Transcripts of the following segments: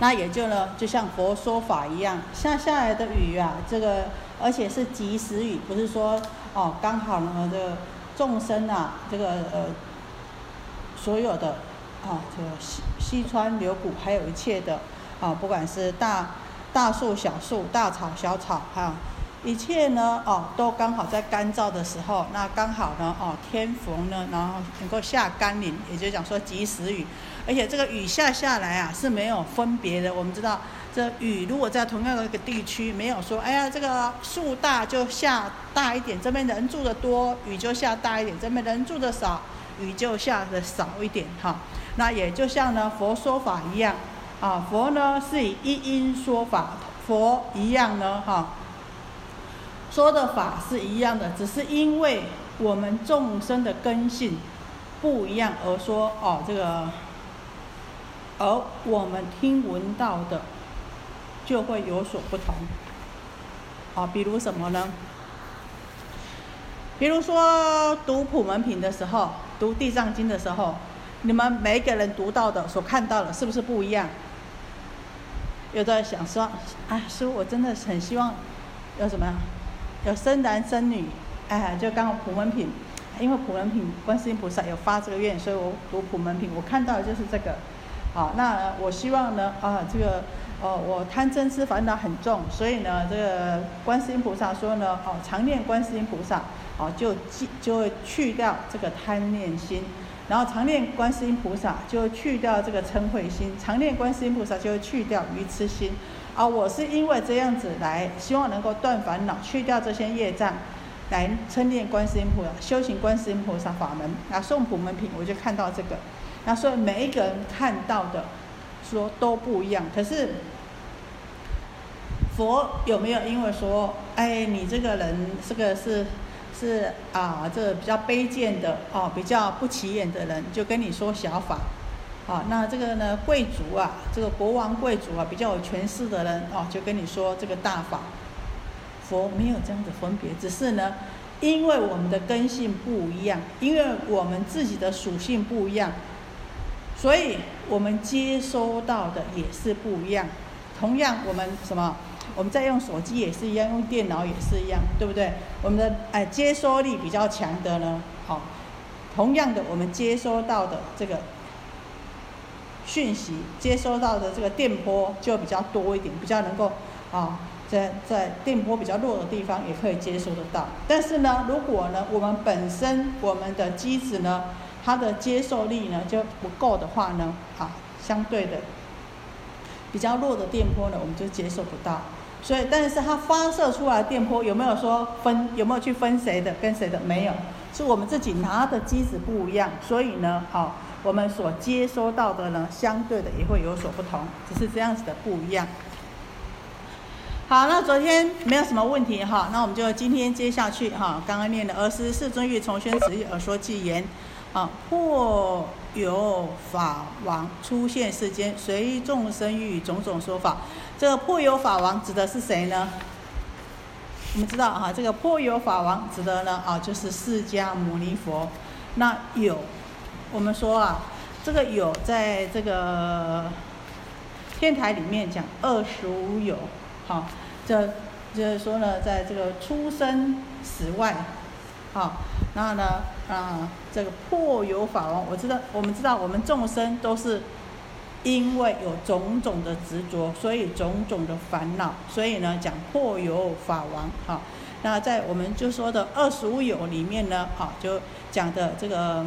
那也就呢，就像佛说法一样，下下来的雨啊，这个而且是及时雨，不是说哦刚好呢这个众生啊，这个呃所有的啊这个西西川流谷，还有一切的啊，不管是大大树小树、大草小草哈。一切呢，哦，都刚好在干燥的时候，那刚好呢，哦，天逢呢，然后能够下甘霖，也就讲说及时雨，而且这个雨下下来啊是没有分别的。我们知道，这雨如果在同样的一个地区，没有说，哎呀，这个树大就下大一点，这边人住的多，雨就下大一点；这边人住的少，雨就下的少一点，哈。那也就像呢佛说法一样，啊，佛呢是以一因说法，佛一样呢，哈。说的法是一样的，只是因为我们众生的根性不一样而说哦，这个，而我们听闻到的就会有所不同。啊，比如什么呢？比如说读普门品的时候，读地藏经的时候，你们每个人读到的、所看到的，是不是不一样？有的想说，啊，师傅，我真的很希望有什么？有生男生女，哎，就刚好普门品，因为普门品观世音菩萨有发这个愿，所以我读普门品，我看到的就是这个。好，那我希望呢，啊，这个，哦，我贪嗔痴烦恼很重，所以呢，这个观世音菩萨说呢，哦，常念观世音菩萨，哦，就就会去掉这个贪念心，然后常念观世音菩萨就去掉这个嗔恚心，常念观世音菩萨就会去掉愚痴心。啊，我是因为这样子来，希望能够断烦恼，去掉这些业障，来称念观世音菩萨，修行观世音菩萨法门。啊，诵普门品，我就看到这个。那所以每一个人看到的，说都不一样。可是佛有没有因为说，哎，你这个人这个是是啊，这比较卑贱的哦，比较不起眼的人，就跟你说小法？啊，那这个呢，贵族啊，这个国王贵族啊，比较有权势的人哦，就跟你说这个大法，佛没有这样的分别，只是呢，因为我们的根性不一样，因为我们自己的属性不一样，所以我们接收到的也是不一样。同样，我们什么？我们在用手机也是一样，用电脑也是一样，对不对？我们的哎接收力比较强的呢，好，同样的，我们接收到的这个。讯息接收到的这个电波就比较多一点，比较能够啊，在在电波比较弱的地方也可以接收得到。但是呢，如果呢我们本身我们的机子呢，它的接受力呢就不够的话呢，啊，相对的比较弱的电波呢，我们就接受不到。所以，但是它发射出来的电波有没有说分有没有去分谁的跟谁的？没有，是我们自己拿的机子不一样，所以呢，好。我们所接收到的呢，相对的也会有所不同，只是这样子的不一样。好，那昨天没有什么问题哈，那我们就今天接下去哈，刚刚念的二十四尊欲重宣旨意而说偈言，啊，破有法王出现世间，随众生欲种种说法。这个破有法王指的是谁呢？我们知道哈，这个破有法王指的呢啊，就是释迦牟尼佛。那有。我们说啊，这个有在这个天台里面讲二十五有，好，这就是说呢，在这个出生死外，好，然后呢啊，这个破有法王，我知道，我们知道，我们众生都是因为有种种的执着，所以种种的烦恼，所以呢讲破有法王，好，那在我们就说的二十五有里面呢，好，就讲的这个。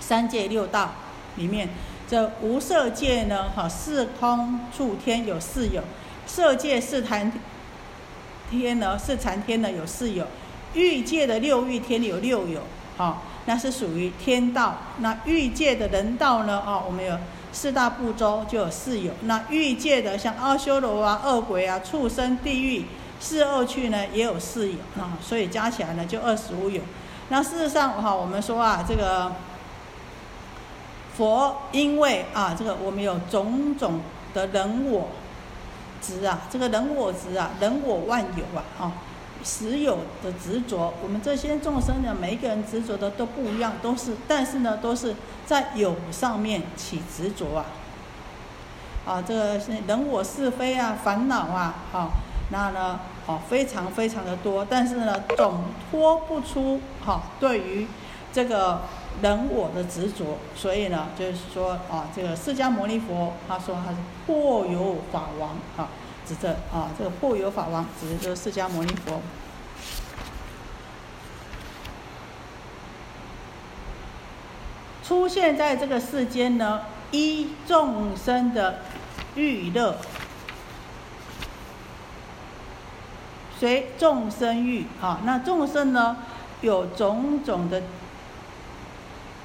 三界六道里面，这无色界呢，哈，四空处天有四有，色界是禅天呢，是禅天呢有四有，欲界的六欲天有六有，哈，那是属于天道。那欲界的人道呢，啊，我们有四大部洲就有四有。那欲界的像阿修罗啊、恶鬼啊、畜生、地狱四恶趣呢，也有四有啊，所以加起来呢就二十五有。那事实上，哈，我们说啊，这个。佛因为啊，这个我们有种种的人我执啊，这个人我执啊，人我万有啊，啊，实有的执着，我们这些众生呢，每一个人执着的都不一样，都是，但是呢，都是在有上面起执着啊。啊，这个是人我是非啊，烦恼啊，啊，那呢，哦，非常非常的多，但是呢，总脱不出哈，对于这个人我的执着，所以呢，就是说啊，这个释迦牟尼佛他说他是破有法王啊，指着啊，这个破有法王指的就是释迦牟尼佛。出现在这个世间呢，依众生的欲乐，随众生欲啊。那众生呢，有种种的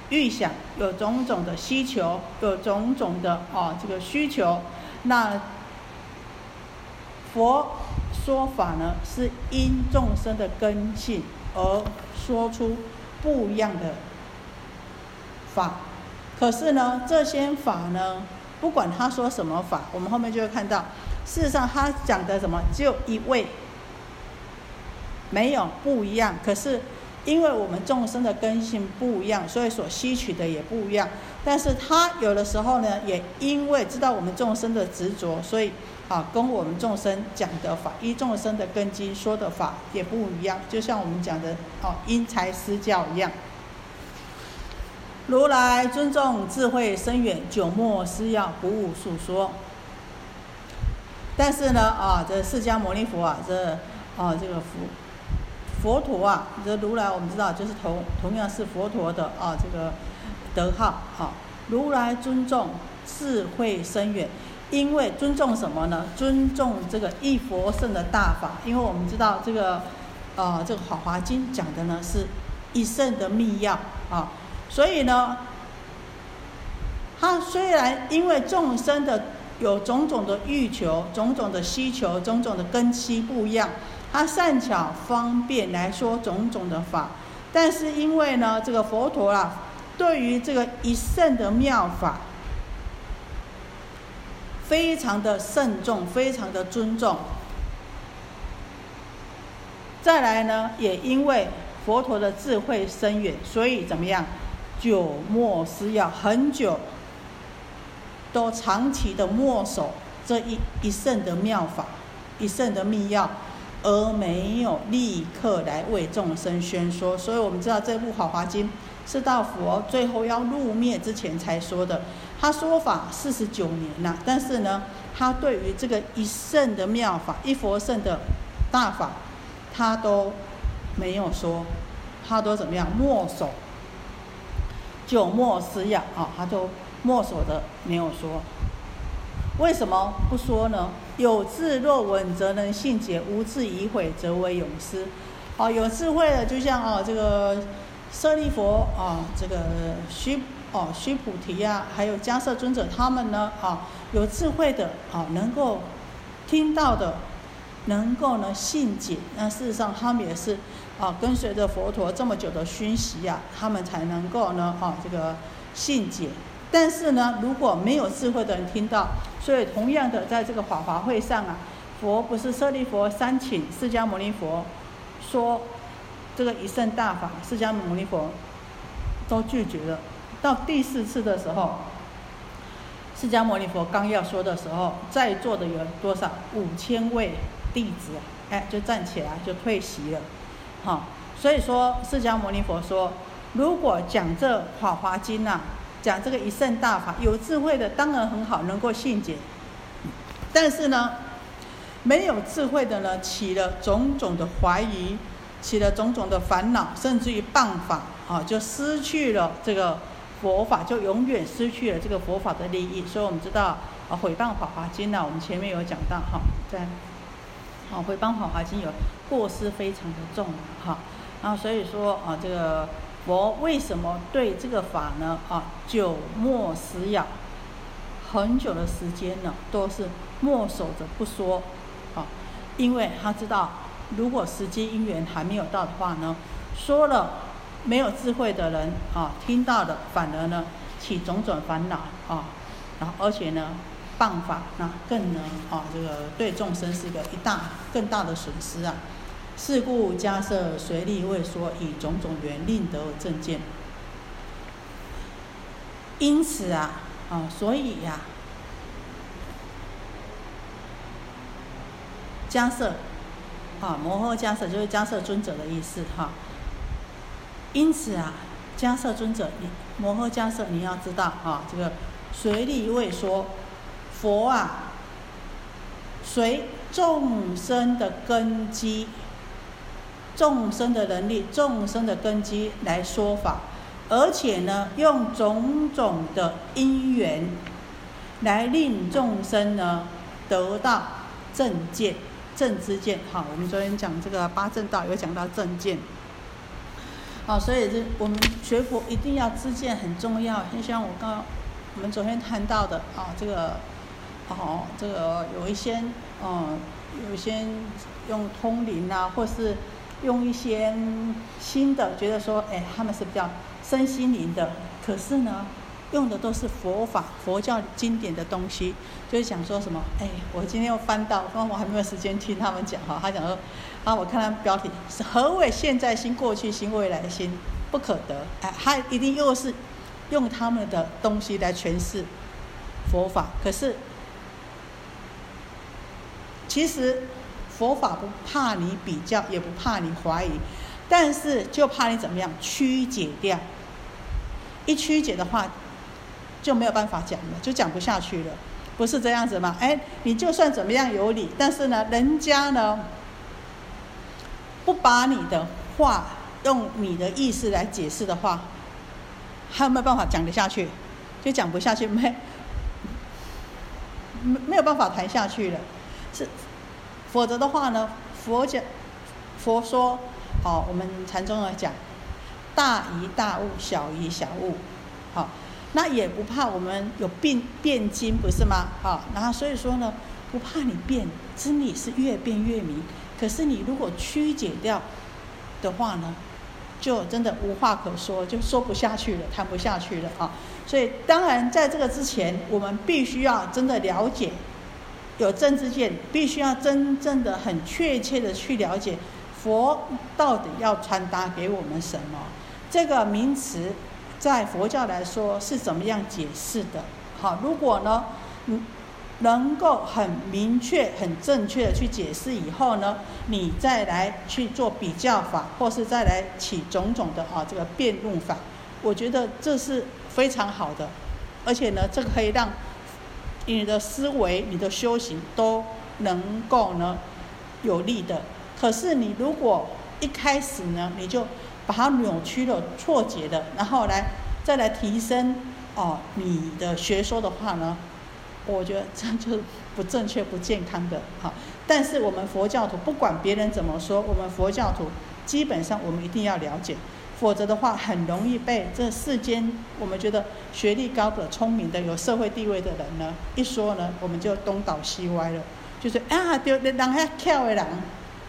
欲想，有种种的需求，有种种的啊这个需求。那佛说法呢，是因众生的根性而说出不一样的。法，可是呢，这些法呢，不管他说什么法，我们后面就会看到，事实上他讲的什么，只有一位，没有不一样。可是，因为我们众生的根性不一样，所以所吸取的也不一样。但是他有的时候呢，也因为知道我们众生的执着，所以啊，跟我们众生讲的法，依众生的根基说的法也不一样。就像我们讲的哦，因材施教一样。如来尊重智慧深远，久莫思要，不误述说。但是呢，啊，这释迦牟尼佛啊，这啊，这个佛佛陀啊，这如来我们知道就是同同样是佛陀的啊，这个德号啊。如来尊重智慧深远，因为尊重什么呢？尊重这个一佛圣的大法，因为我们知道这个啊，这个《法华经》讲的呢是一圣的密要啊。所以呢，他虽然因为众生的有种种的欲求、种种的需求、种种的根基不一样，他善巧方便来说种种的法，但是因为呢，这个佛陀啊，对于这个一圣的妙法，非常的慎重，非常的尊重。再来呢，也因为佛陀的智慧深远，所以怎么样？久默思要很久，都长期的默守这一一圣的妙法，一圣的密要，而没有立刻来为众生宣说。所以我们知道这部《法华经》是到佛最后要入灭之前才说的。他说法四十九年了，但是呢，他对于这个一圣的妙法、一佛圣的大法，他都没有说，他都怎么样默守。久默思要啊，他就默守的没有说。为什么不说呢？有智若闻，则能信解；无智以悔，则为永失。啊，有智慧的，就像啊这个舍利佛啊，这个须哦须菩提啊，还有迦摄尊者他们呢啊，有智慧的啊，能够听到的，能够呢信解。那事实上，他们也是。啊，跟随着佛陀这么久的熏习呀，他们才能够呢，啊，这个信解。但是呢，如果没有智慧的人听到，所以同样的，在这个法华会上啊，佛不是舍利佛三请释迦牟尼佛说这个一圣大法，释迦牟尼佛都拒绝了。到第四次的时候，释迦牟尼佛刚要说的时候，在座的有多少？五千位弟子，哎，就站起来就退席了。好，所以说释迦牟尼佛说，如果讲这《法华经》呐，讲这个一圣大法，有智慧的当然很好，能够信解。但是呢，没有智慧的呢，起了种种的怀疑，起了种种的烦恼，甚至于谤法，啊，就失去了这个佛法，就永远失去了这个佛法的利益。所以我们知道，啊，毁谤《法华经》呢，我们前面有讲到，哈，在。啊，毁谤《法华经》有过失非常的重哈，啊，所以说啊，这个佛为什么对这个法呢？啊，久默思要，很久的时间呢，都是默守着不说，啊，因为他知道，如果时机因缘还没有到的话呢，说了没有智慧的人啊，听到的反而呢，起种种烦恼啊，然后而且呢，谤法那更能啊，这个对众生是一个一大更大的损失啊。是故迦设随力畏说，以种种缘令得正见。因此啊，啊，所以呀，迦设啊，摩诃迦舍就是迦舍尊者的意思哈。因此啊，迦摄尊者，你摩诃迦摄，你要知道啊，这个随力位说，佛啊，随众生的根基，众生的能力，众生的根基来说法，而且呢，用种种的因缘，来令众生呢得到正见。正知见，好，我们昨天讲这个八正道，有讲到正见，好，所以这我们学佛一定要知见很重要。就像我刚我们昨天谈到的，啊，这个，哦，这个有一些，嗯，有一些用通灵啊，或是用一些新的，觉得说，哎，他们是比较身心灵的，可是呢。用的都是佛法、佛教经典的东西，就是想说什么？哎，我今天又翻到，刚刚我还没有时间听他们讲哈。他讲说，啊，我看他标题是何为现在心、过去心、未来心不可得？哎，他一定又是用他们的东西来诠释佛法。可是，其实佛法不怕你比较，也不怕你怀疑，但是就怕你怎么样曲解掉。一曲解的话。就没有办法讲了，就讲不下去了，不是这样子吗？哎，你就算怎么样有理，但是呢，人家呢不把你的话用你的意思来解释的话，还有没有办法讲得下去？就讲不下去，没没没有办法谈下去了。是，否则的话呢，佛讲佛说，好，我们禅宗来讲，大疑大悟，小疑小悟，好。那也不怕我们有变变经，不是吗？好，然后所以说呢，不怕你变，真理是越变越明。可是你如果曲解掉的话呢，就真的无话可说，就说不下去了，谈不下去了啊。所以当然在这个之前，我们必须要真的了解，有政治见，必须要真正的很确切的去了解佛到底要传达给我们什么这个名词。在佛教来说是怎么样解释的？好，如果呢，嗯，能够很明确、很正确的去解释以后呢，你再来去做比较法，或是再来起种种的啊这个辩论法，我觉得这是非常好的，而且呢，这个可以让你的思维、你的修行都能够呢有利的。可是你如果一开始呢，你就把它扭曲了、错解的，然后来再来提升哦你的学说的话呢，我觉得这就不正确、不健康的哈。但是我们佛教徒不管别人怎么说，我们佛教徒基本上我们一定要了解，否则的话很容易被这世间我们觉得学历高的、聪明的、有社会地位的人呢一说呢，我们就东倒西歪了，就是啊，就人遐巧的人。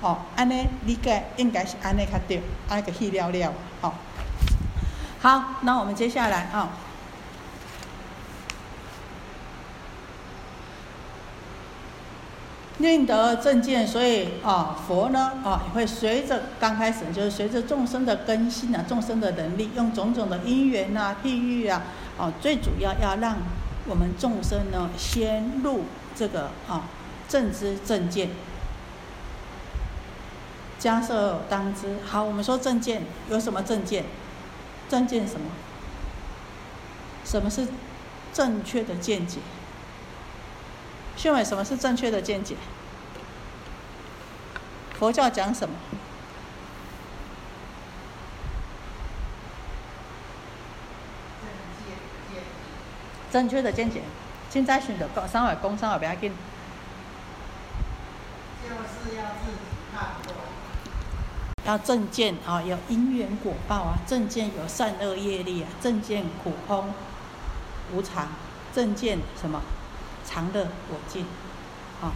哦，安尼理解应该是安尼较对，安个细了了，好。好，那我们接下来啊，念得正见，所以啊，佛呢啊也会随着刚开始就是随着众生的根性啊，众生的能力，用种种的因缘啊、譬喻啊，哦，最主要要让我们众生呢先入这个啊正知正见。加设当知，好，我们说正见有什么正见？正见什么？什么是正确的见解？训伟，什么是正确的见解？佛教讲什么？正确的见解。现在选择搞三位工商，不要紧。就是要自己看。要正见啊，有因缘果报啊，正见有善恶业力啊，正见苦空无常，正见什么常乐我净，啊，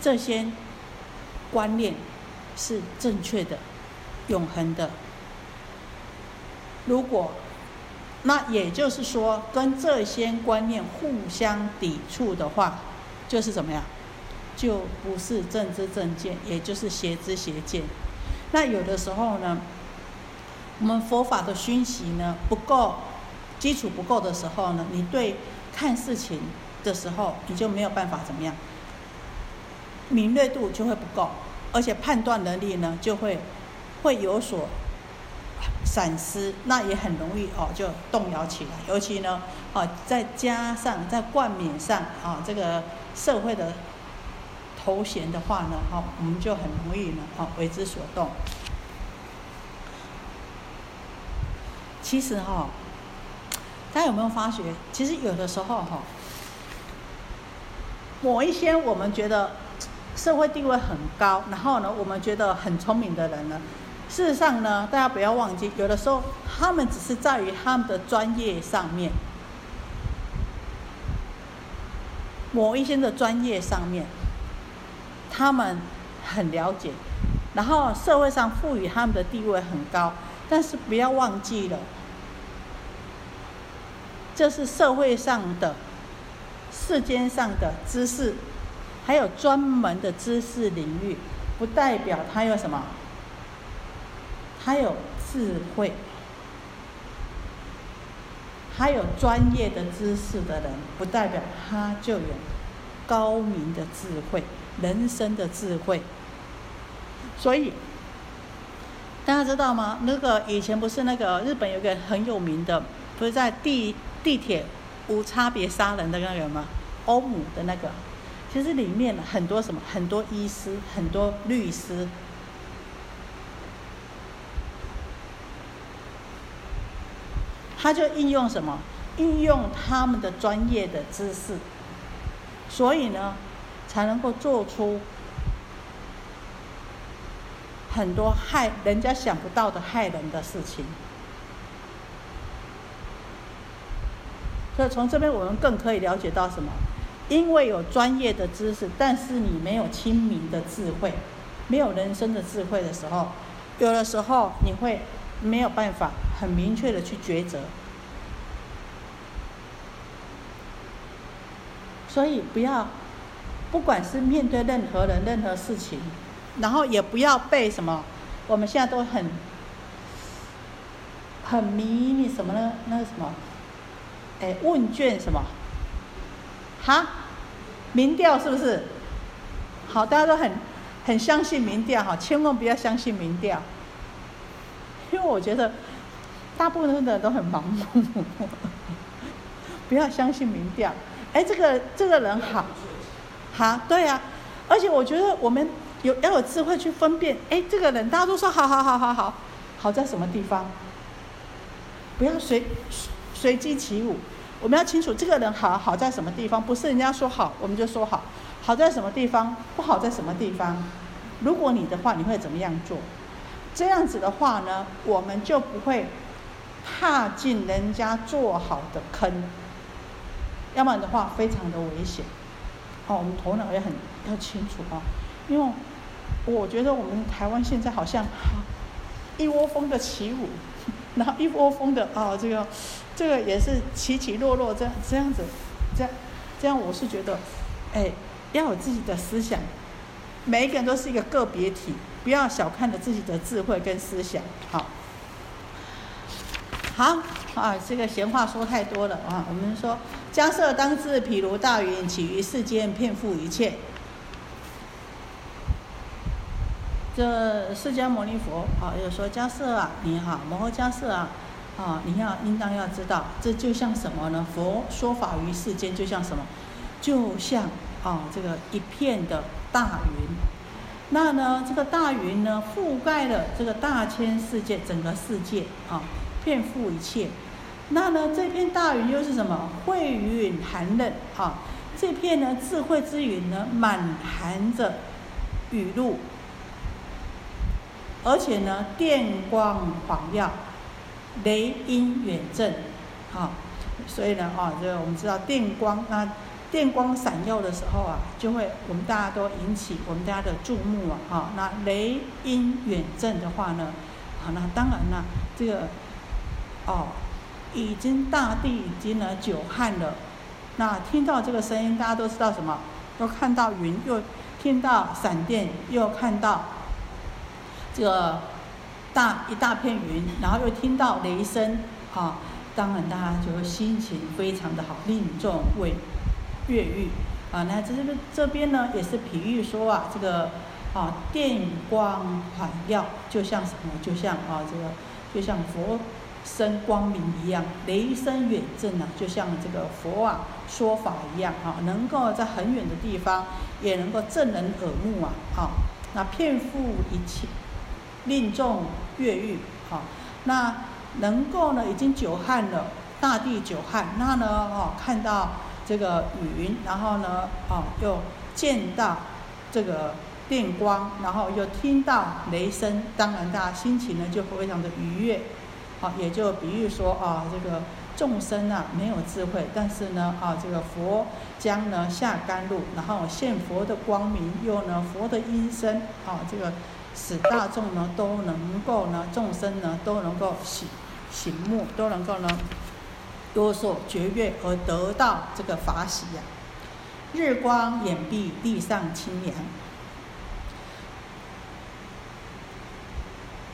这些观念是正确的、永恒的。如果那也就是说，跟这些观念互相抵触的话，就是怎么样？就不是正知正见，也就是邪知邪见。那有的时候呢，我们佛法的熏习呢不够，基础不够的时候呢，你对看事情的时候，你就没有办法怎么样，敏锐度就会不够，而且判断能力呢就会会有所闪失，那也很容易哦就动摇起来。尤其呢，啊再加上在冠冕上啊这个社会的头衔的话呢，哈我们就很容易呢啊为之所动。其实哈，大家有没有发觉？其实有的时候哈，某一些我们觉得社会地位很高，然后呢，我们觉得很聪明的人呢，事实上呢，大家不要忘记，有的时候他们只是在于他们的专业上面，某一些的专业上面，他们很了解，然后社会上赋予他们的地位很高，但是不要忘记了。这是社会上的、世间上的知识，还有专门的知识领域，不代表他有什么，他有智慧，还有专业的知识的人，不代表他就有高明的智慧、人生的智慧。所以，大家知道吗？那个以前不是那个日本有个很有名的，不是在地。地铁无差别杀人的那个吗？欧姆的那个，其实里面很多什么？很多医师，很多律师，他就应用什么？应用他们的专业的知识，所以呢，才能够做出很多害人家想不到的害人的事情。所以从这边我们更可以了解到什么？因为有专业的知识，但是你没有亲民的智慧，没有人生的智慧的时候，有的时候你会没有办法很明确的去抉择。所以不要，不管是面对任何人、任何事情，然后也不要被什么，我们现在都很很迷你什么呢？那个什么？哎，问卷什么？哈，民调是不是？好，大家都很很相信民调哈，千万不要相信民调，因为我觉得大部分的人都很盲目，不要相信民调。哎，这个这个人好，好，对呀，而且我觉得我们有要有智慧去分辨，哎，这个人大家都说好好好好好，好在什么地方？不要随。随机起舞，我们要清楚这个人好好在什么地方，不是人家说好我们就说好，好在什么地方，不好在什么地方。如果你的话，你会怎么样做？这样子的话呢，我们就不会踏进人家做好的坑，要不然的话非常的危险。哦，我们头脑也很要清楚哦，因为我觉得我们台湾现在好像一窝蜂的起舞。然后一窝蜂的啊，这个，这个也是起起落落，这样这样子，这样，这样我是觉得，哎，要有自己的思想，每一个人都是一个个别体，不要小看了自己的智慧跟思想，好，好啊，这个闲话说太多了啊，我们说，家设当自譬如大云起于世间，遍覆一切。这释迦牟尼佛啊，又说迦瑟啊，你好，摩诃迦瑟啊，啊，你要应当要知道，这就像什么呢？佛说法于世间，就像什么？就像啊，这个一片的大云。那呢，这个大云呢，覆盖了这个大千世界，整个世界啊，遍覆一切。那呢，这片大云又是什么？慧云含任啊，这片呢，智慧之云呢，满含着雨露。而且呢，电光晃耀，雷音远震，啊，所以呢，啊，这个我们知道电光，那电光闪耀的时候啊，就会我们大家都引起我们大家的注目啊，哈，那雷音远震的话呢，好，那当然了，这个，哦，已经大地已经呢久旱了，那听到这个声音，大家都知道什么？都看到云，又听到闪电，又看到。这个大一大片云，然后又听到雷声，啊，当然大家就心情非常的好，令众为越狱，啊，那这边这边呢也是比喻说啊，这个啊电光环耀，就像什么？就像啊这个，就像佛身光明一样，雷声远震啊，就像这个佛啊说法一样啊，能够在很远的地方也能够震人耳目啊，啊，那遍覆一切，令众越狱，好，那能够呢已经久旱了，大地久旱，那呢哦看到。这个云，然后呢，啊，又见到这个电光，然后又听到雷声，当然大家心情呢就非常的愉悦，好，也就比喻说啊，这个众生啊没有智慧，但是呢，啊，这个佛将呢下甘露，然后现佛的光明，又呢佛的音声，啊，这个使大众呢都能够呢，众生呢都能够醒醒目，都能够呢。多所绝悦而得到这个法喜呀，日光眼蔽，地上清凉。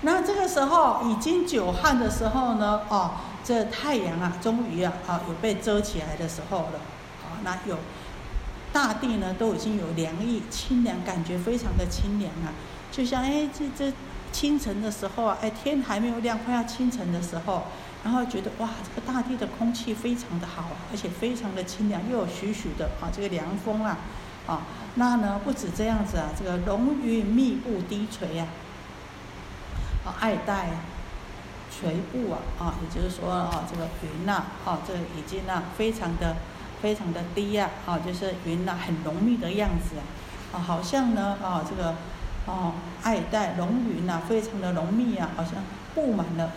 那这个时候已经久旱的时候呢，哦，这太阳啊，终于啊，啊，有被遮起来的时候了，啊，那有大地呢，都已经有凉意，清凉，感觉非常的清凉啊，就像哎，这这清晨的时候啊，哎，天还没有亮，快要清晨的时候。然后觉得哇，这个大地的空气非常的好，而且非常的清凉，又有徐徐的啊这个凉风啊，啊，那呢不止这样子啊，这个浓云密布低垂呀，啊，爱戴垂布啊，啊，也就是说啊，这个云呐，啊，这已经呐非常的非常的低呀，啊，就是云呐很浓密的样子啊，啊，好像呢啊这个哦爱戴浓云呐非常的浓密啊，好像布满了。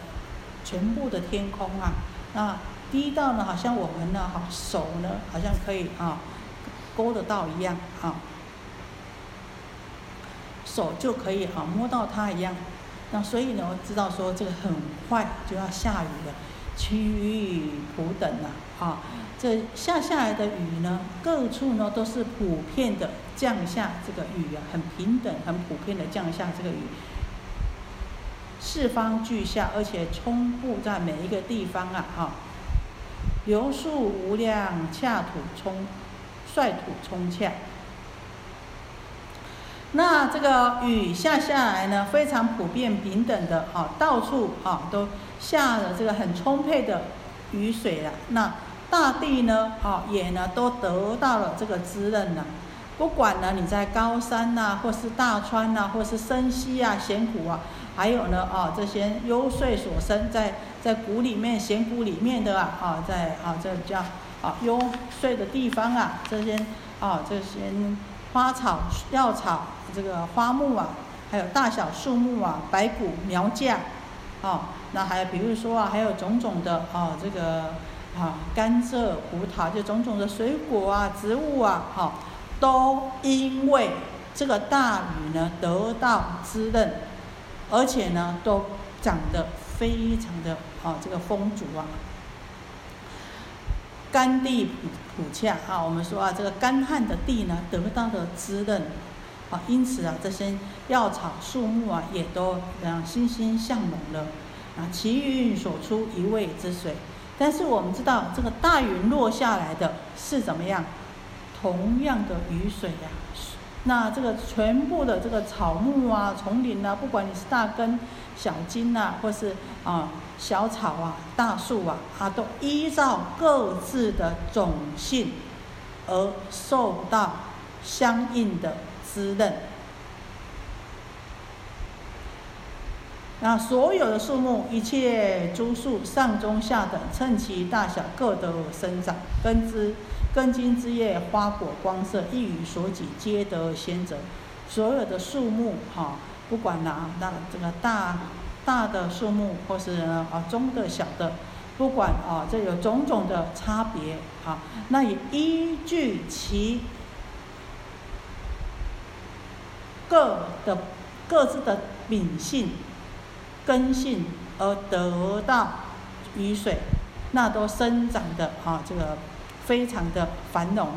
全部的天空啊，那低到呢，好像我们呢，哈手呢，好像可以啊勾得到一样啊，手就可以啊摸到它一样。那所以呢，我知道说这个很快就要下雨了，其余普等啊，啊，这下下来的雨呢，各处呢都是普遍的降下这个雨啊，很平等、很普遍的降下这个雨。四方俱下，而且充布在每一个地方啊！哈，流速无量，恰土冲，率土冲恰。那这个雨下下来呢，非常普遍平等的啊，到处啊都下了这个很充沛的雨水了。那大地呢，啊也呢都得到了这个滋润了。不管呢你在高山呐，或是大川呐，或是深溪啊、险谷啊。还有呢，啊，这些幽邃所生，在在谷里面、险谷里面的啊，啊，在啊，这叫啊幽邃的地方啊，这些啊，这些花草、药草，这个花木啊，还有大小树木啊，白骨苗架，啊，那还有比如说啊，还有种种的啊，这个啊，甘蔗、葡萄，就种种的水果啊、植物啊，哈，都因为这个大雨呢，得到滋润。而且呢，都长得非常的啊，这个丰足啊，干地普普洽啊。我们说啊，这个干旱的地呢，得到的滋润啊，因此啊，这些药草树木啊，也都这样欣欣向荣了啊。其运所出一味之水，但是我们知道，这个大云落下来的是怎么样？同样的雨水呀。那这个全部的这个草木啊、丛林啊，不管你是大根、小茎呐，或是啊小草啊、大树啊，它都依照各自的种性而受到相应的滋润。那所有的树木，一切株树上中下等，趁其大小，各得生长根枝。根茎枝叶花果光色一语所及，皆得先者。所有的树木，哈，不管哪那这个大大的树木，或是啊中的小的，不管啊这有种种的差别，啊，那也依据其各的各自的秉性、根性而得到雨水，那都生长的啊这个。非常的繁荣，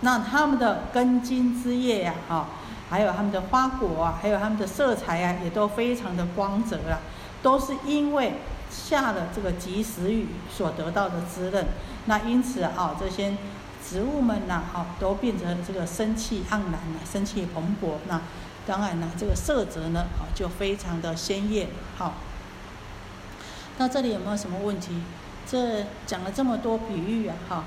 那他们的根茎枝叶呀，啊，还有他们的花果啊，还有他们的色彩啊，也都非常的光泽啊，都是因为下了这个及时雨所得到的滋润，那因此啊，这些植物们呐，哈，都变成这个生气盎然了，生气蓬勃。那当然了，这个色泽呢，就非常的鲜艳。好，那这里有没有什么问题？这讲了这么多比喻啊，哈，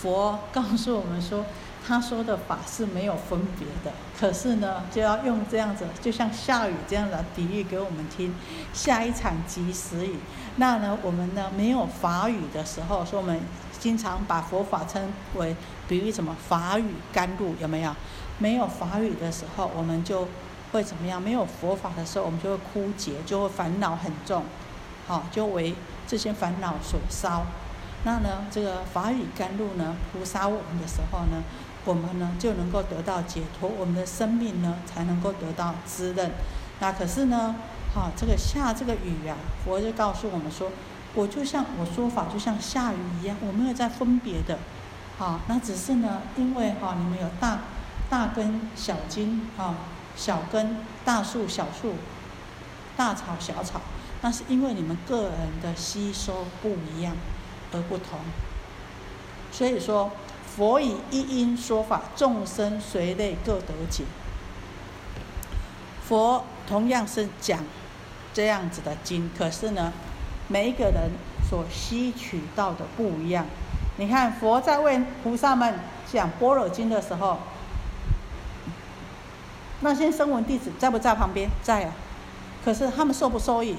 佛告诉我们说。他说的法是没有分别的，可是呢，就要用这样子，就像下雨这样的比喻给我们听，下一场及时雨。那呢，我们呢没有法语的时候，说我们经常把佛法称为比喻什么法语甘露，有没有？没有法语的时候，我们就会怎么样？没有佛法的时候，我们就会枯竭，就会烦恼很重，好，就为这些烦恼所烧。那呢，这个法语甘露呢，菩萨我们的时候呢？我们呢就能够得到解脱，我们的生命呢才能够得到滋润。那可是呢，哈，这个下这个雨啊，佛就告诉我们说，我就像我说法就像下雨一样，我没有在分别的，好，那只是呢，因为哈你们有大大根小茎，啊，小根大树小树，大草小草，那是因为你们个人的吸收不一样而不同，所以说。佛以一因说法，众生随类各得解。佛同样是讲这样子的经，可是呢，每一个人所吸取到的不一样。你看，佛在为菩萨们讲般若经的时候，那些声闻弟子在不在旁边？在啊。可是他们受不受益？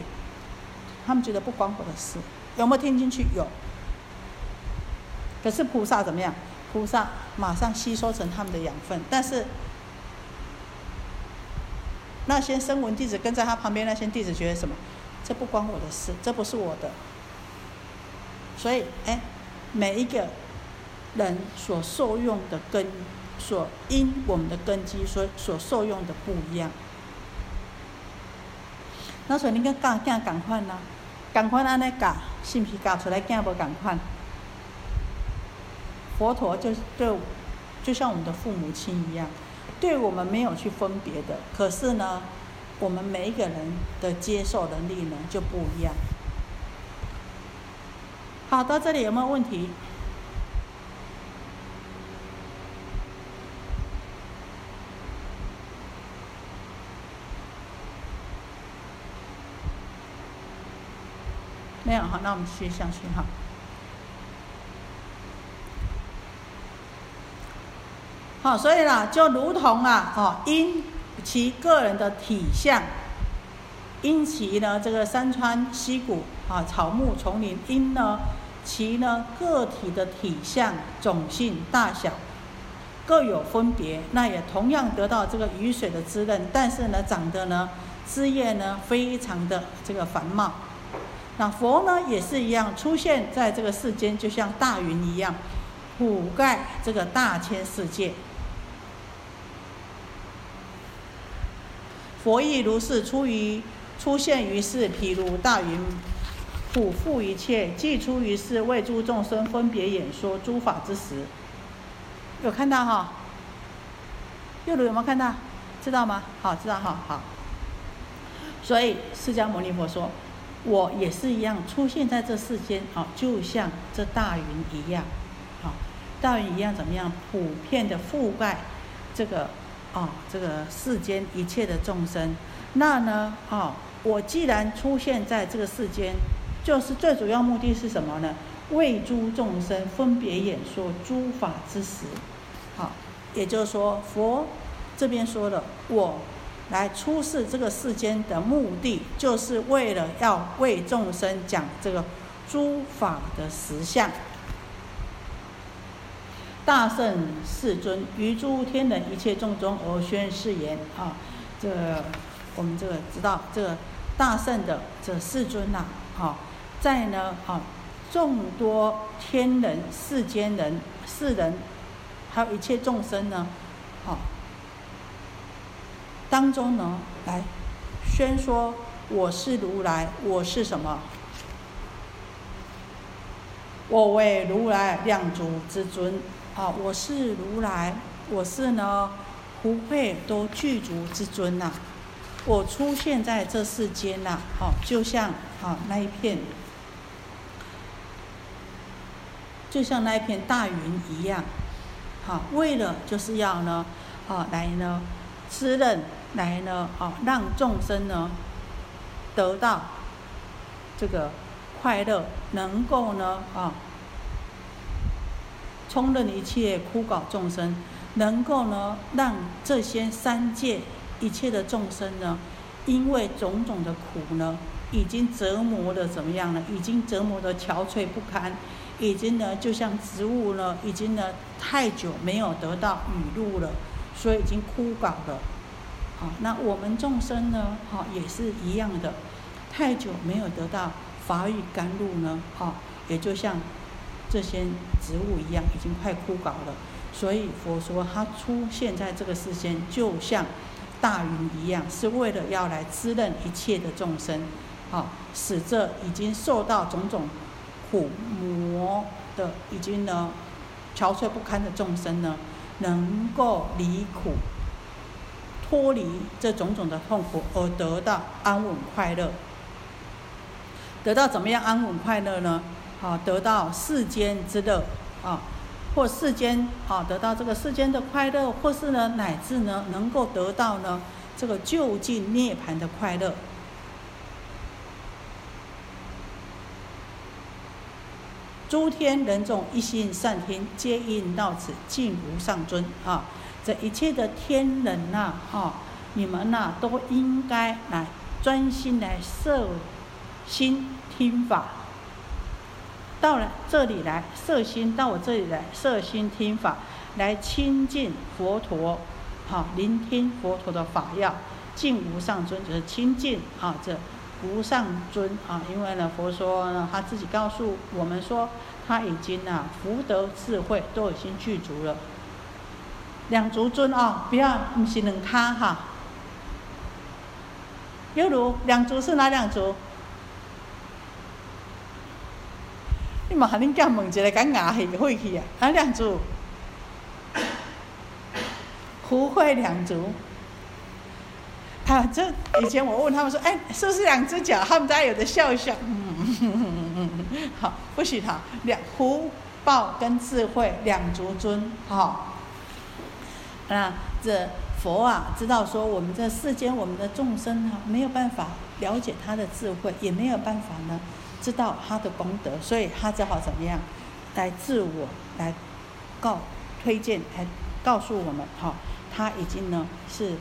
他们觉得不关我的事。有没有听进去？有。可是菩萨怎么样？菩萨马上吸收成他们的养分，但是那些声闻弟子跟在他旁边那些弟子觉得什么？这不关我的事，这不是我的。所以，哎，每一个人所受用的根，所因我们的根基所所受用的不一样。那所以你跟教囝赶快呢，赶快安尼教，是不是教出来囝无赶快？佛陀就就就像我们的父母亲一样，对我们没有去分别的。可是呢，我们每一个人的接受能力呢就不一样。好，到这里有没有问题？没有，好，那我们继续下去哈。好，所以呢，就如同啊，哦，因其个人的体相，因其呢这个山川溪谷啊、草木丛林，因呢其呢个体的体相、种性、大小各有分别，那也同样得到这个雨水的滋润，但是呢，长得呢枝叶呢非常的这个繁茂。那佛呢也是一样，出现在这个世间，就像大云一样，覆盖这个大千世界。佛亦如是，出于出现于世，譬如大云，普覆一切，既出于世，为诸众生分别演说诸法之时。有看到哈？右鲁有没有看到？知道吗？好，知道哈。好。所以释迦牟尼佛说，我也是一样，出现在这世间，好，就像这大云一样，好，大云一样怎么样？普遍的覆盖这个。哦，这个世间一切的众生，那呢？哦，我既然出现在这个世间，就是最主要目的是什么呢？为诸众生分别演说诸法之时。好，也就是说，佛这边说了，我来出世这个世间的目的，就是为了要为众生讲这个诸法的实相。大圣世尊于诸天人一切众中而宣誓言啊，这我们这个知道，这个大圣的这世尊呐，啊，在呢啊众多天人世间人世人，还有一切众生呢，啊当中呢来宣说我是如来，我是什么？我为如来量足之尊。啊，我是如来，我是呢，福慧都具足之尊呐。我出现在这世间呐，哦，就像啊那一片，就像那一片大云一样，好，为了就是要呢，啊来呢滋润，来呢啊让众生呢得到这个快乐，能够呢啊充任一切枯槁众生，能够呢让这些三界。一切的众生呢，因为种种的苦呢，已经折磨的怎么样呢？已经折磨的憔悴不堪，已经呢，就像植物呢，已经呢太久没有得到雨露了，所以已经枯槁了。好，那我们众生呢，好也是一样的，太久没有得到法雨甘露呢，好，也就像这些植物一样，已经快枯槁了。所以佛说，它出现在这个世间，就像。大云一样，是为了要来滋润一切的众生，啊，使这已经受到种种苦磨的，已经呢憔悴不堪的众生呢，能够离苦，脱离这种种的痛苦，而得到安稳快乐。得到怎么样安稳快乐呢？啊，得到世间之乐，啊。或世间啊，得到这个世间的快乐，或是呢，乃至呢，能够得到呢，这个就近涅槃的快乐。诸天人众一心善听，皆应到此敬无上尊啊！这一切的天人呐，啊，你们呐，都应该来专心来摄心听法。到了这里来，摄心到我这里来，摄心听法，来亲近佛陀，好，聆听佛陀的法要，敬无上尊，就是亲近啊，这无上尊啊，因为呢，佛说呢，他自己告诉我们说，他已经啊，福德智慧都已经具足了，两足尊啊，不要不是两他哈，犹如两足是哪两足？你嘛恁囝问一个，敢牙去会去啊？啊，两足，福慧两足。啊，这以前我问他们说，哎，是不是两只脚？他们大家有的笑一笑，嗯，好，不许他两福报跟智慧两足尊，好。那这佛啊，知道说我们这世间我们的众生啊，没有办法了解他的智慧，也没有办法呢。知道他的功德，所以他只好怎么样，来自我来告推荐，来告诉我们哈，他已经呢是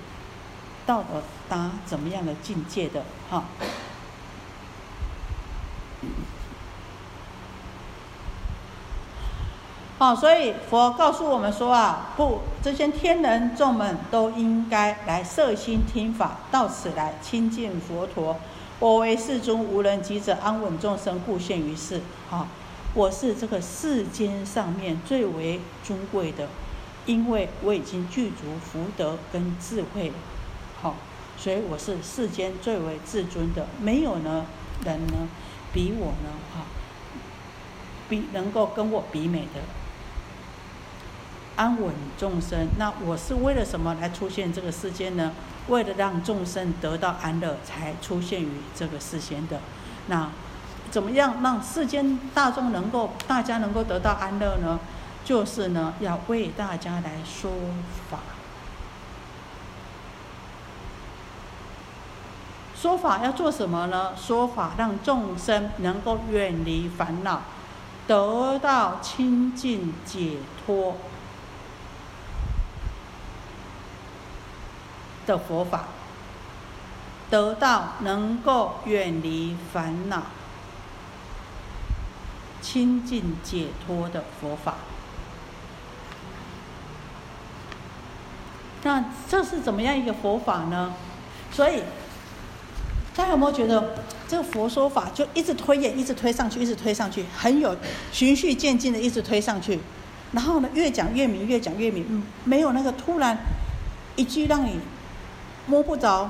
到达怎么样的境界的哈。好，所以佛告诉我们说啊，不，这些天人众们都应该来摄心听法，到此来亲近佛陀。我为世尊，无人及者，安稳众生，故现于世。哈，我是这个世间上面最为尊贵的，因为我已经具足福德跟智慧，好，所以我是世间最为至尊的，没有呢人呢比我呢哈，比能够跟我比美的安稳众生。那我是为了什么来出现这个世间呢？为了让众生得到安乐，才出现于这个世间的。那怎么样让世间大众能够大家能够得到安乐呢？就是呢，要为大家来说法。说法要做什么呢？说法让众生能够远离烦恼，得到清净解脱。的佛法，得到能够远离烦恼、清净解脱的佛法。那这是怎么样一个佛法呢？所以，大家有没有觉得这个佛说法就一直推演，一直推上去，一直推上去，很有循序渐进的一直推上去，然后呢，越讲越明，越讲越明，嗯，没有那个突然一句让你。摸不着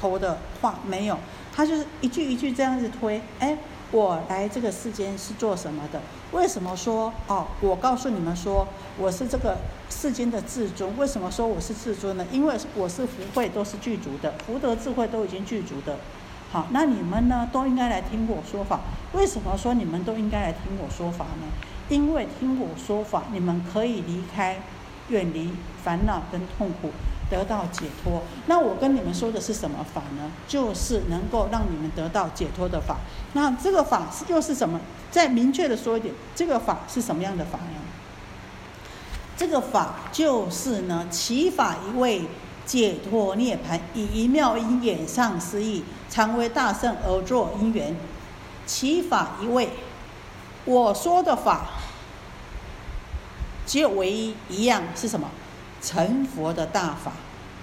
头的话没有，他就是一句一句这样子推，哎，我来这个世间是做什么的？为什么说哦？我告诉你们说，我是这个世间的至尊。为什么说我是至尊呢？因为我是福慧都是具足的，福德智慧都已经具足的。好，那你们呢都应该来听我说法。为什么说你们都应该来听我说法呢？因为听我说法，你们可以离开、远离烦恼跟痛苦。得到解脱，那我跟你们说的是什么法呢？就是能够让你们得到解脱的法。那这个法是又是什么？再明确的说一点，这个法是什么样的法呢？这个法就是呢，其法一位解脱涅盘，以一妙音演上思义，常为大圣而作因缘。其法一位，我说的法只有唯一一样是什么？成佛的大法，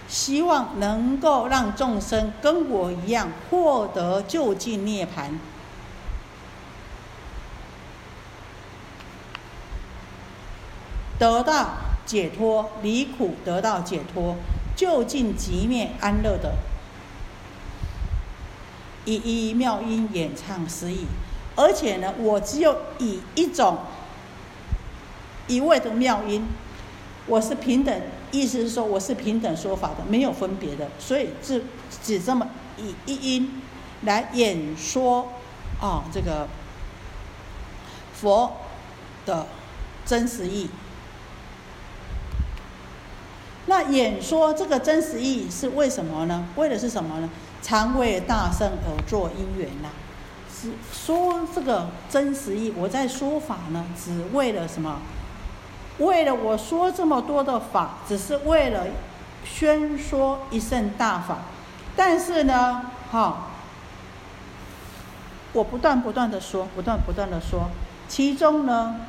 希望能够让众生跟我一样获得就近涅盘，得到解脱，离苦得到解脱，就近极灭安乐的，以一妙音演唱诗意，而且呢，我只有以一种一味的妙音。我是平等，意思是说我是平等说法的，没有分别的，所以只只这么以一音来演说啊，这个佛的真实意。那演说这个真实意是为什么呢？为的是什么呢？常为大圣而作因缘呐。是说这个真实意，我在说法呢，只为了什么？为了我说这么多的法，只是为了宣说一圣大法，但是呢，哈，我不断不断的说，不断不断的说，其中呢，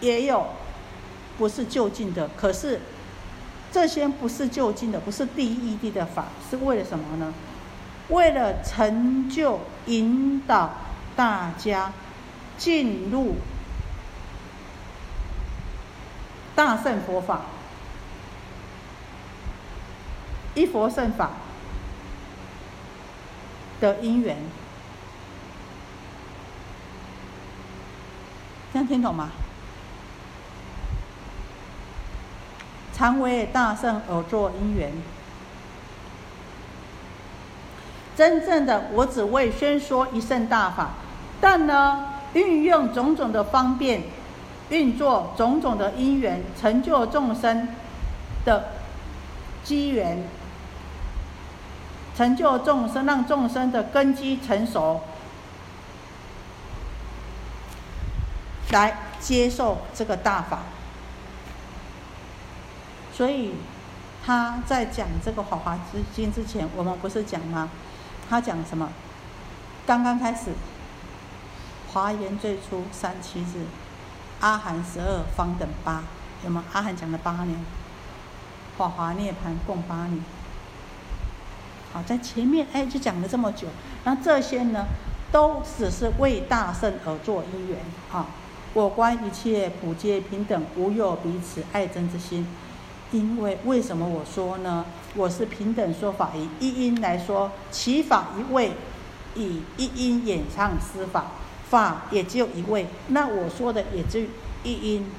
也有不是就近的，可是这些不是就近的，不是第一义的法，是为了什么呢？为了成就引导大家进入。大圣佛法，一佛圣法的因缘，这样听懂吗？常为大圣而作因缘，真正的我只为宣说一圣大法，但呢，运用种种的方便。运作种种的因缘，成就众生的机缘，成就众生，让众生的根基成熟，来接受这个大法。所以他在讲这个《华华之经》之前，我们不是讲吗？他讲什么？刚刚开始，华严最初三七日。阿含十二方等八，有吗？阿含讲了八年，华华涅盘共八年。好，在前面哎，就讲了这么久。那这些呢，都只是为大圣而做因缘啊。我观一切普皆平等，无有彼此爱憎之心。因为为什么我说呢？我是平等说法，以一因来说，其法一位，以一因演唱施法。法也只有一位，那我说的也只一因。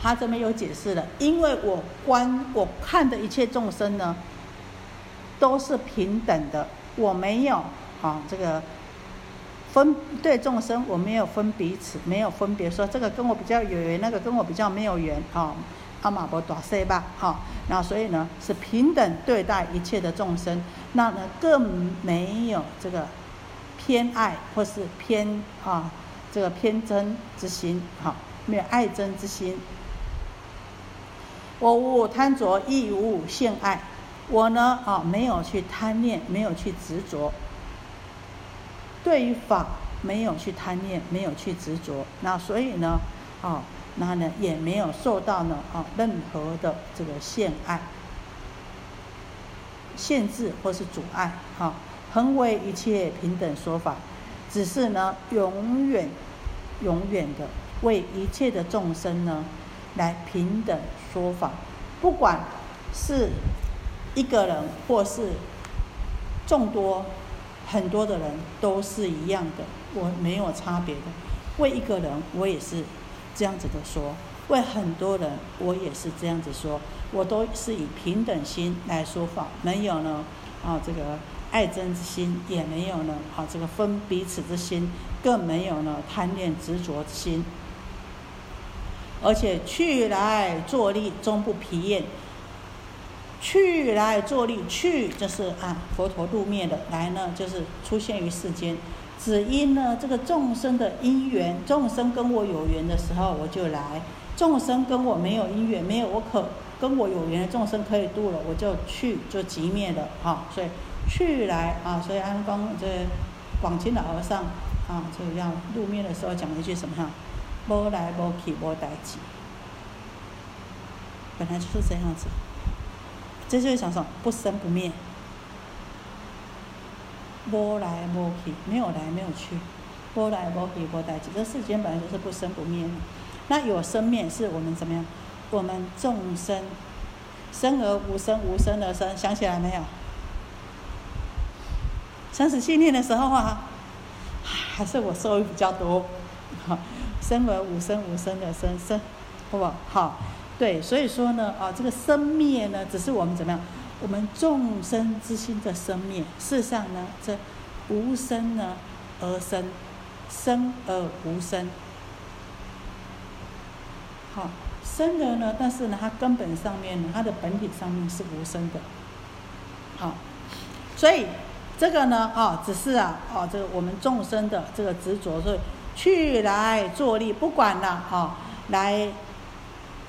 他这边有解释了，因为我观我看的一切众生呢，都是平等的，我没有啊这个分对众生，我没有分彼此，没有分别说这个跟我比较有缘，那个跟我比较没有缘啊。阿玛波多塞吧，好，那所以呢是平等对待一切的众生，那呢更没有这个偏爱或是偏啊这个偏真之心，好，没有爱真之心。我无贪着，亦无性爱，我呢啊没有去贪念，没有去执着，对于法没有去贪念，没有去执着，那所以呢啊。那呢也没有受到呢啊任何的这个限碍、限制或是阻碍哈，恒为一切平等说法，只是呢永远、永远的为一切的众生呢来平等说法，不管是一个人或是众多很多的人都是一样的，我没有差别的。为一个人，我也是这样子的说；为很多人，我也是这样子说。我都是以平等心来说话，没有呢啊这个爱憎之心，也没有呢啊这个分彼此之心，更没有呢贪恋执着之心。而且去来坐立，终不疲厌。去来坐立，去就是啊佛陀入灭的，来呢就是出现于世间。只因呢这个众生的因缘，众生跟我有缘的时候我就来；众生跟我没有因缘，没有我可跟我有缘的众生可以度了，我就去就即灭了啊。所以去来啊，所以安光这广清老和尚啊，就要入灭的时候讲了一句什么哈？无来无去无代志，本来就是这样子。这就是想说不生不灭，无来无去，没有来没有去，无来无去无代志。这世间本来就是不生不灭的。那有生灭是我们怎么样？我们众生生而无生，无生而生，想起来没有？生死信念的时候啊，还是我受益比较多。生而无生，无生的生生，好不好？好，对，所以说呢，啊，这个生灭呢，只是我们怎么样？我们众生之心的生灭。事实上呢，这无生呢而生，生而无生。好，生的呢，但是呢，它根本上面呢，它的本体上面是无生的。好，所以这个呢，啊，只是啊，啊，这个我们众生的这个执着是。去来坐立，不管了啊，来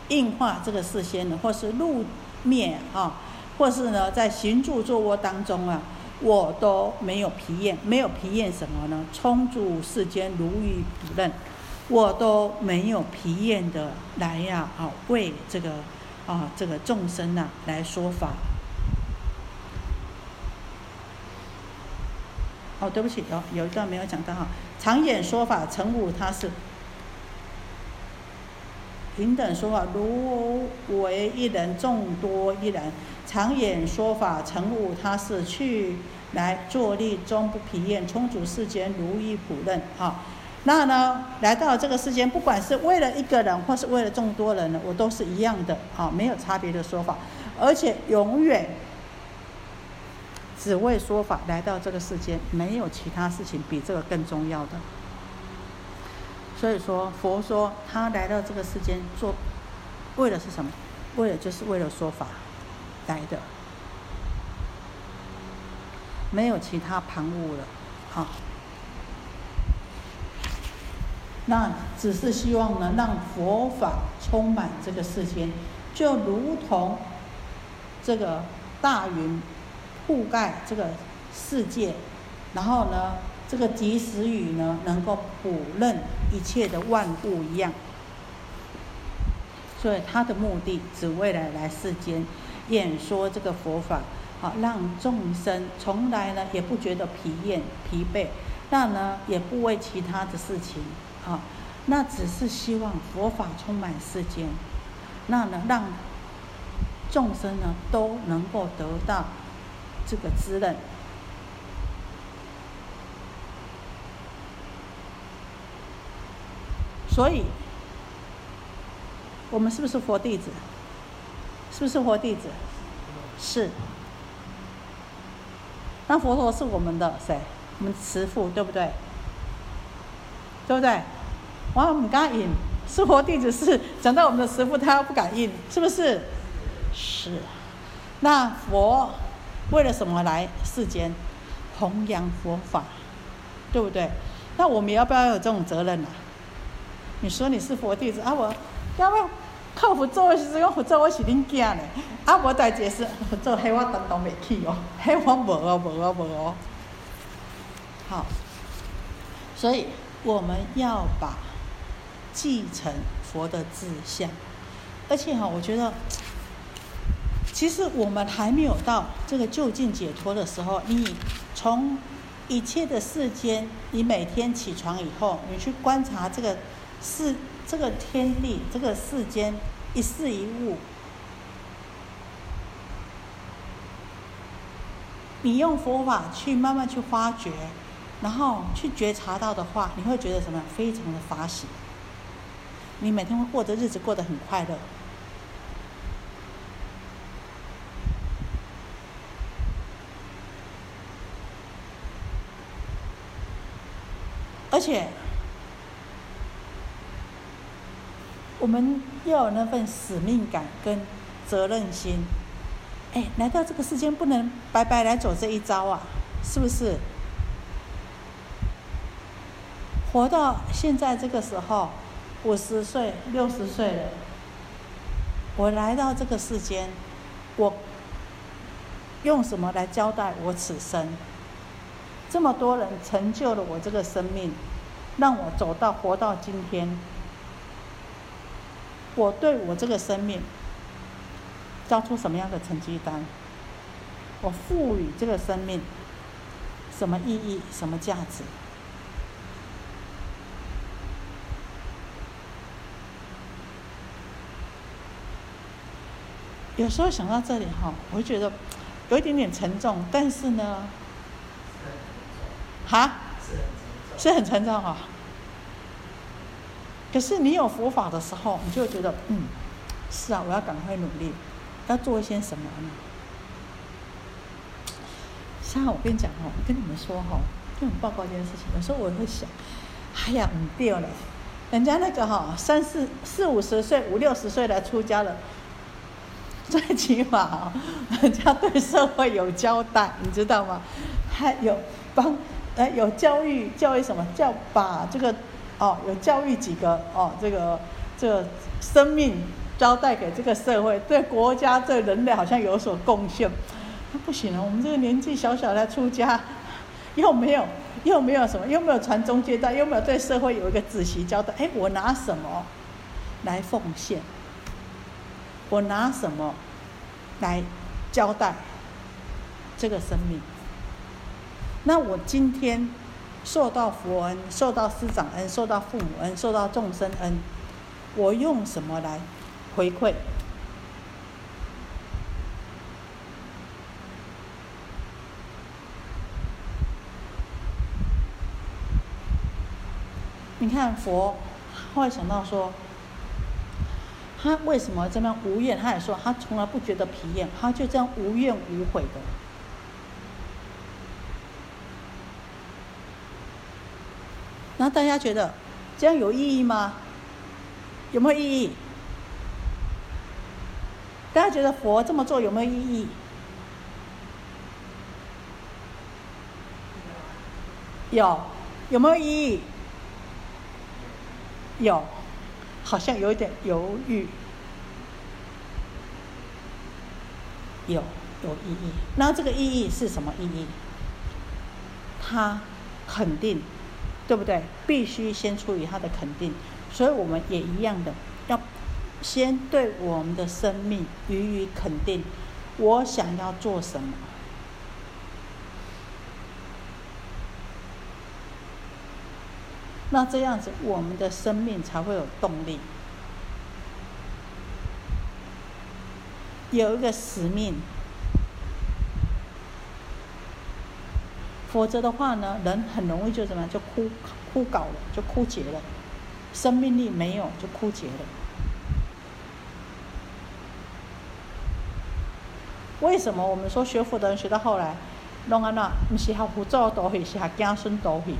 硬化这个事先的，或是路面啊，或是呢在行住坐卧当中啊，我都没有疲厌，没有疲厌什么呢？充足世间如遇不任，我都没有疲厌的来呀啊，为这个啊这个众生呐来说法。哦，对不起，有有一段没有讲到哈。常演说法，成武他是平等说法，如为一人，众多一人。常演说法，成武他是去来坐立，终不疲厌，充足世间，如意普任。哈，那呢，来到这个世间，不管是为了一个人，或是为了众多人呢，我都是一样的，啊，没有差别的说法，而且永远。只为说法来到这个世间，没有其他事情比这个更重要的。所以说，佛说他来到这个世间做，为了是什么？为了就是为了说法来的，没有其他旁骛了，好。那只是希望呢，让佛法充满这个世间，就如同这个大云。覆盖这个世界，然后呢，这个及时雨呢，能够补润一切的万物一样。所以他的目的只为了来世间演说这个佛法，啊让众生从来呢也不觉得疲厌疲惫，那呢也不为其他的事情，啊，那只是希望佛法充满世间，那呢让众生呢都能够得到。这个滋润，所以，我们是不是佛弟子？是不是佛弟子？是。那佛陀是我们的谁？我们慈父，对不对？对不对？哇，我们刚应，是佛弟子是讲到我们的慈父，他不敢应，是不是？是。那佛。为了什么来世间弘扬佛法，对不对？那我们要不要有这种责任呢？你说你是佛弟子啊，我要不要客服做？是讲佛做我是恁囝呢？啊，无代志是佛做，迄我担当袂起哦，迄我无哦，无哦，无哦。好，所以我们要把继承佛的志向，而且哈，我觉得。其实我们还没有到这个就近解脱的时候，你从一切的世间，你每天起床以后，你去观察这个世、这个天地、这个世间一事一物，你用佛法去慢慢去发掘，然后去觉察到的话，你会觉得什么？非常的法喜。你每天会过的日子过得很快乐。而且，我们要有那份使命感跟责任心。哎，来到这个世间不能白白来走这一招啊，是不是？活到现在这个时候，五十岁、六十岁了，我来到这个世间，我用什么来交代我此生？这么多人成就了我这个生命，让我走到活到今天。我对我这个生命交出什么样的成绩单？我赋予这个生命什么意义、什么价值？有时候想到这里哈，我会觉得有一点点沉重，但是呢。哈，是很沉重啊。可是你有佛法的时候，你就觉得，嗯，是啊，我要赶快努力，要做一些什么呢？像我跟你讲哦，跟你们说哈，跟你们报告一件事情。有时候我会想，哎呀，唔对了，人家那个哈，三四四五十岁、五六十岁来出家了，最起码人家对社会有交代，你知道吗？还有帮。哎，有教育，教育什么？叫把这个，哦，有教育几个哦，这个这个生命交代给这个社会，对国家、对人类好像有所贡献。那不行了，我们这个年纪小小的出家，又没有又没有什么，又没有传宗接代，又没有对社会有一个仔细交代。哎，我拿什么来奉献？我拿什么来交代这个生命？那我今天受到佛恩，受到师长恩，受到父母恩，受到众生恩，我用什么来回馈？你看佛，后来想到说，他为什么这样无怨？他也说他从来不觉得疲厌，他就这样无怨无悔的。那大家觉得这样有意义吗？有没有意义？大家觉得佛这么做有没有意义？有，有没有意义？有，好像有一点犹豫。有，有意义。那这个意义是什么意义？他肯定。对不对？必须先出于他的肯定，所以我们也一样的，要先对我们的生命予以肯定。我想要做什么？那这样子，我们的生命才会有动力，有一个使命。否则的话呢，人很容易就怎么样，就枯枯槁了，就枯竭了，生命力没有，就枯竭了。为什么我们说学佛的人学到后来，弄安那，不是学佛做多会，是学子孙多会？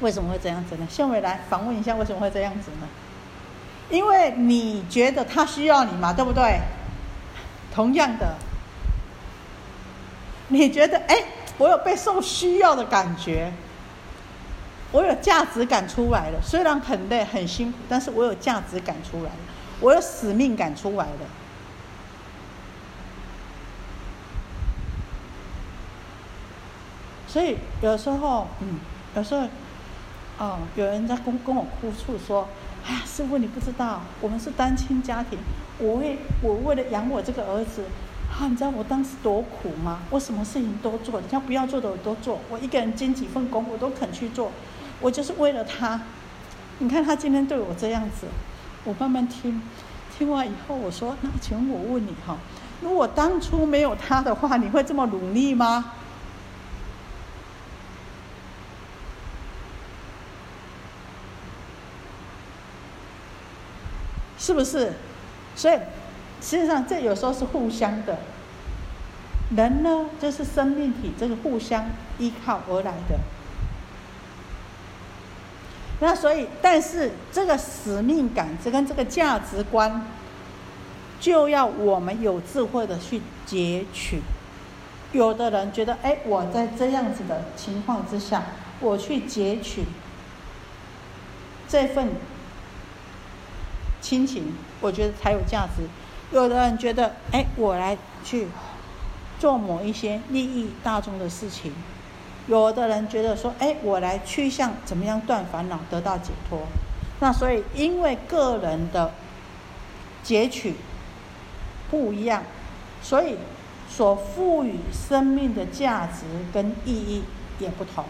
为什么会这样子呢？秀美来访问一下，为什么会这样子呢？因为你觉得他需要你嘛，对不对？同样的。你觉得哎，我有被受需要的感觉，我有价值感出来了。虽然很累很辛苦，但是我有价值感出来了，我有使命感出来了。所以有时候，嗯，有时候，哦，有人在跟跟我哭诉说：“哎呀，师傅，你不知道，我们是单亲家庭，我为我为了养我这个儿子。”啊，你知道我当时多苦吗？我什么事情都做，人家不要做的我都做，我一个人兼几份工我都肯去做，我就是为了他。你看他今天对我这样子，我慢慢听，听完以后我说，那请我问你哈，如果当初没有他的话，你会这么努力吗？是不是？所以，实际上这有时候是互相的。人呢，就是生命体，这个互相依靠而来的。那所以，但是这个使命感，这跟这个价值观，就要我们有智慧的去截取。有的人觉得，哎，我在这样子的情况之下，我去截取这份亲情，我觉得才有价值。有的人觉得，哎，我来去做某一些利益大众的事情。有的人觉得说，哎，我来趋向怎么样断烦恼，得到解脱。那所以，因为个人的截取不一样，所以所赋予生命的价值跟意义也不同。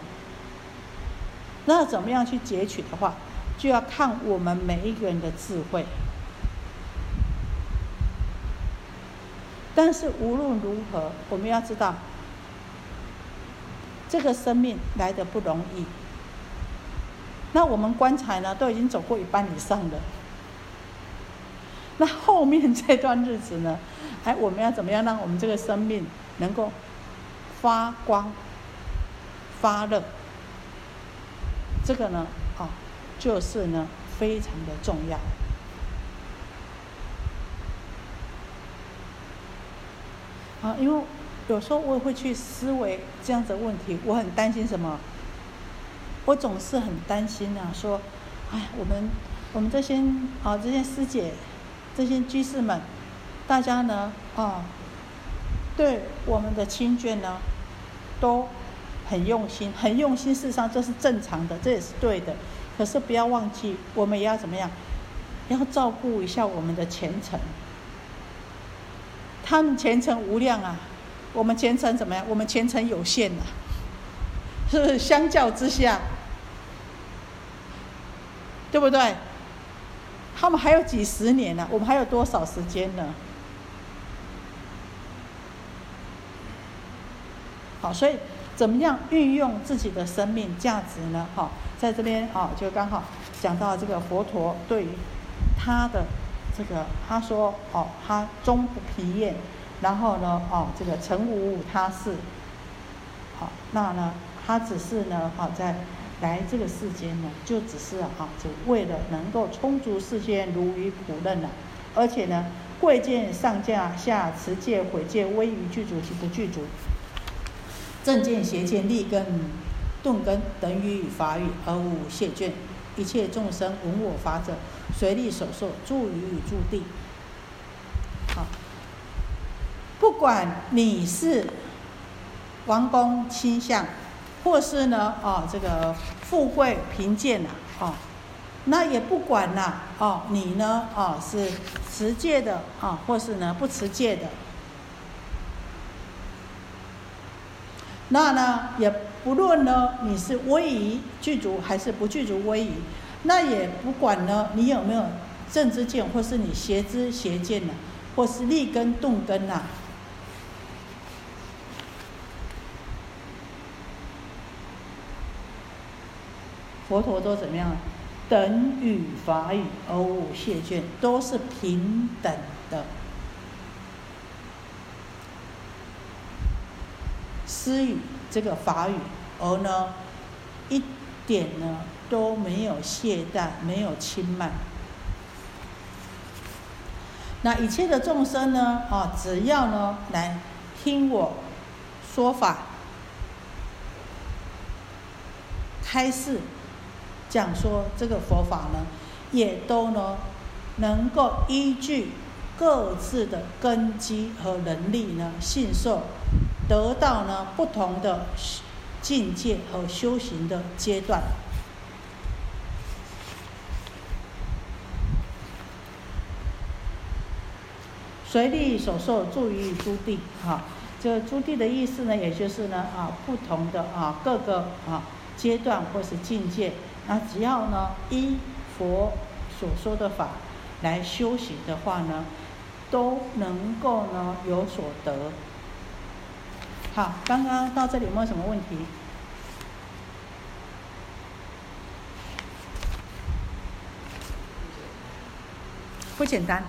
那怎么样去截取的话，就要看我们每一个人的智慧。但是无论如何，我们要知道。这个生命来的不容易，那我们棺材呢都已经走过一半以上了，那后面这段日子呢，哎，我们要怎么样让我们这个生命能够发光、发热？这个呢，啊，就是呢非常的重要，啊，因为。有时候我也会去思维这样子的问题，我很担心什么？我总是很担心啊，说，哎，我们我们这些啊这些师姐，这些居士们，大家呢啊，对我们的亲眷呢，都很用心，很用心，事实上这是正常的，这也是对的。可是不要忘记，我们也要怎么样？要照顾一下我们的前程，他们前程无量啊。我们前程怎么样？我们前程有限呐，是不是？相较之下，对不对？他们还有几十年呢，我们还有多少时间呢？好，所以怎么样运用自己的生命价值呢？哈，在这边啊，就刚好讲到这个佛陀对他的这个，他说哦，他终不疲厌。然后呢，哦，这个成无他事，好，那呢，他只是呢，好在来这个世间呢，就只是啊，就为了能够充足世间如鱼苦任了，而且呢，贵贱上下下持戒毁戒威于具足及不具足，正见邪见立根顿根等于法语而无谢卷，一切众生闻我法者，随力所受助于诸地。好。不管你是王公卿相，或是呢，哦，这个富贵贫贱呐，哦，那也不管呐，哦，你呢，哦，是持戒的啊，或是呢不持戒的，那呢，也不论呢你是威仪具足还是不具足威仪，那也不管呢你有没有正知见，或是你邪知邪见呢，或是立根动根呐。佛陀都怎么样？等语法语而无谢卷，都是平等的。私语这个法语，而呢，一点呢都没有懈怠，没有轻慢。那一切的众生呢？啊，只要呢来听我说法，开示。讲说这个佛法呢，也都呢能够依据各自的根基和能力呢，信受得到呢不同的境界和修行的阶段，随力所受助于诸地。哈，这个诸地的意思呢，也就是呢啊不同的啊各个啊阶段或是境界。那只要呢依佛所说的法来修行的话呢，都能够呢有所得。好，刚刚到这里有没有什么问题？不简单。